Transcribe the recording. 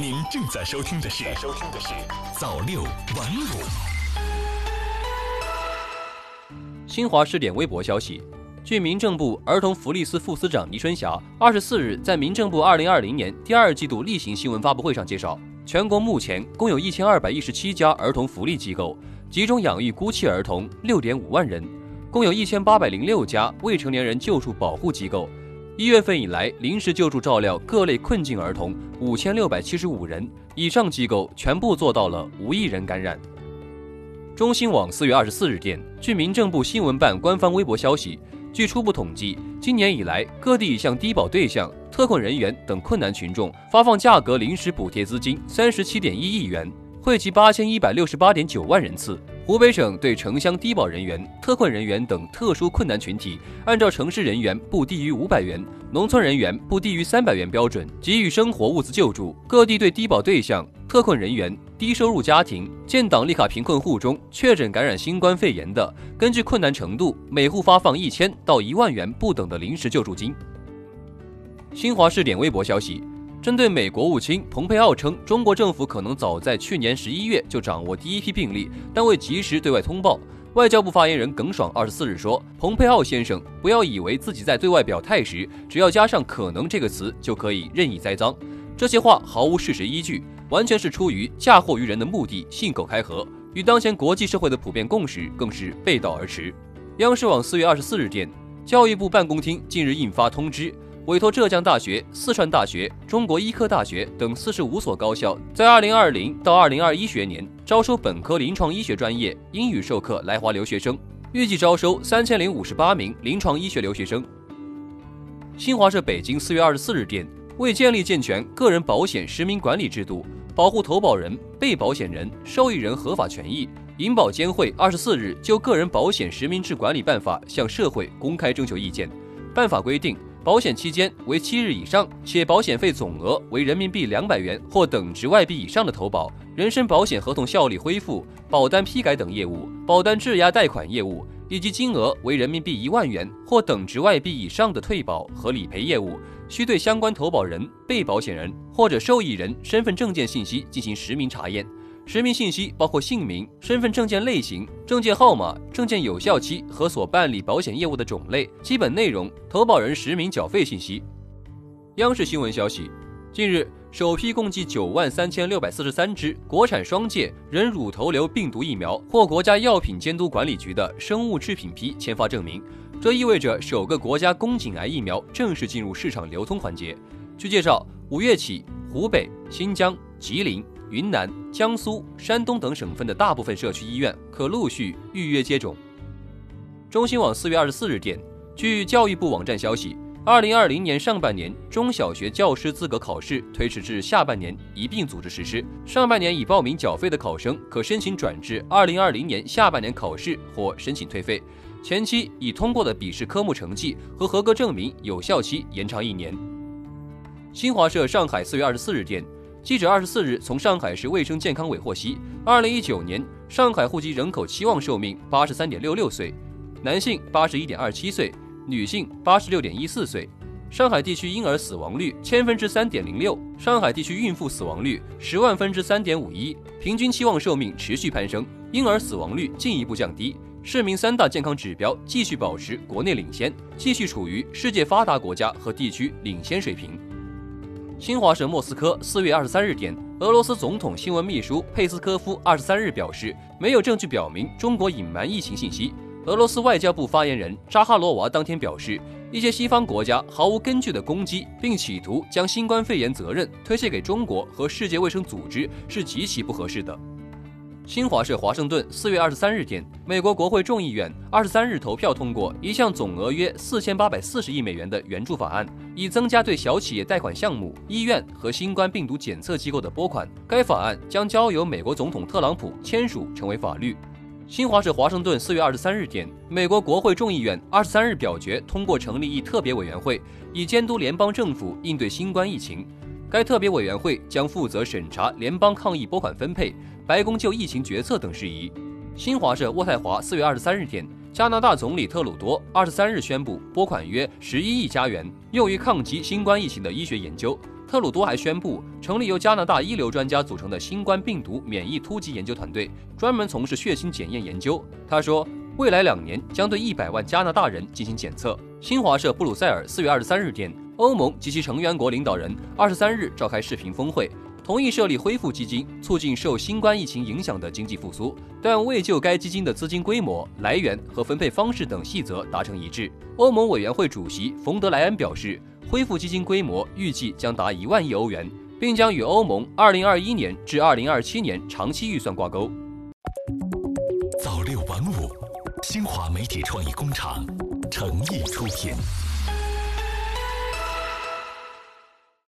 您正在收听的是《收听的是早六晚五》。新华视点微博消息，据民政部儿童福利司副司长倪春霞二十四日在民政部二零二零年第二季度例行新闻发布会上介绍，全国目前共有一千二百一十七家儿童福利机构，集中养育孤弃儿童六点五万人，共有一千八百零六家未成年人救助保护机构。一月份以来，临时救助照料各类困境儿童五千六百七十五人，以上机构全部做到了无一人感染。中新网四月二十四日电，据民政部新闻办官方微博消息，据初步统计，今年以来，各地已向低保对象、特困人员等困难群众发放价格临时补贴资金三十七点一亿元，惠及八千一百六十八点九万人次。湖北省对城乡低保人员、特困人员等特殊困难群体，按照城市人员不低于五百元、农村人员不低于三百元标准给予生活物资救助。各地对低保对象、特困人员、低收入家庭、建档立卡贫困户中确诊感染新冠肺炎的，根据困难程度，每户发放一千到一万元不等的临时救助金。新华视点微博消息。针对美国务卿蓬佩奥称，中国政府可能早在去年十一月就掌握第一批病例，但未及时对外通报。外交部发言人耿爽二十四日说：“蓬佩奥先生，不要以为自己在对外表态时，只要加上‘可能’这个词就可以任意栽赃。这些话毫无事实依据，完全是出于嫁祸于人的目的，信口开河，与当前国际社会的普遍共识更是背道而驰。”央视网四月二十四日电，教育部办公厅近日印发通知。委托浙江大学、四川大学、中国医科大学等四十五所高校，在二零二零到二零二一学年招收本科临床医学专业英语授课来华留学生，预计招收三千零五十八名临床医学留学生。新华社北京四月二十四日电，为建立健全个人保险实名管理制度，保护投保人、被保险人、受益人合法权益，银保监会二十四日就《个人保险实名制管理办法》向社会公开征求意见。办法规定。保险期间为七日以上，且保险费总额为人民币两百元或等值外币以上的投保，人身保险合同效力恢复、保单批改等业务，保单质押贷款业务，以及金额为人民币一万元或等值外币以上的退保和理赔业务，需对相关投保人、被保险人或者受益人身份证件信息进行实名查验。实名信息包括姓名、身份证件类型、证件号码、证件有效期和所办理保险业务的种类、基本内容、投保人实名缴费信息。央视新闻消息，近日，首批共计九万三千六百四十三支国产双界人乳头瘤病毒疫苗获国家药品监督管理局的生物制品批签发证明，这意味着首个国家宫颈癌疫苗正式进入市场流通环节。据介绍，五月起，湖北、新疆、吉林。云南、江苏、山东等省份的大部分社区医院可陆续预约接种。中新网四月二十四日电，据教育部网站消息，二零二零年上半年中小学教师资格考试推迟至下半年一并组织实施。上半年已报名缴费的考生可申请转至二零二零年下半年考试或申请退费。前期已通过的笔试科目成绩和合格证明有效期延长一年。新华社上海四月二十四日电。记者二十四日从上海市卫生健康委获悉，二零一九年上海户籍人口期望寿命八十三点六六岁，男性八十一点二七岁，女性八十六点一四岁。上海地区婴儿死亡率千分之三点零六，上海地区孕妇死亡率十万分之三点五一，平均期望寿命持续攀升，婴儿死亡率进一步降低，市民三大健康指标继续保持国内领先，继续处于世界发达国家和地区领先水平。新华社莫斯科四月二十三日电，俄罗斯总统新闻秘书佩斯科夫二十三日表示，没有证据表明中国隐瞒疫情信息。俄罗斯外交部发言人扎哈罗娃当天表示，一些西方国家毫无根据的攻击，并企图将新冠肺炎责任推卸给中国和世界卫生组织，是极其不合适的。新华社华盛顿四月二十三日电，美国国会众议院二十三日投票通过一项总额约四千八百四十亿美元的援助法案，以增加对小企业贷款项目、医院和新冠病毒检测机构的拨款。该法案将交由美国总统特朗普签署成为法律。新华社华盛顿四月二十三日电，美国国会众议院二十三日表决通过成立一特别委员会，以监督联邦政府应对新冠疫情。该特别委员会将负责审查联邦抗疫拨款分配、白宫就疫情决策等事宜。新华社渥太华四月二十三日电，加拿大总理特鲁多二十三日宣布拨款约十一亿加元，用于抗击新冠疫情的医学研究。特鲁多还宣布成立由加拿大一流专家组成的新冠病毒免疫突击研究团队，专门从事血清检验研究。他说，未来两年将对一百万加拿大人进行检测。新华社布鲁塞尔四月二十三日电，欧盟及其成员国领导人二十三日召开视频峰会。同意设立恢复基金，促进受新冠疫情影响的经济复苏，但未就该基金的资金规模、来源和分配方式等细则达成一致。欧盟委员会主席冯德莱恩表示，恢复基金规模预计将达一万亿欧元，并将与欧盟2021年至2027年长期预算挂钩。早六晚五，新华媒体创意工厂诚意出品。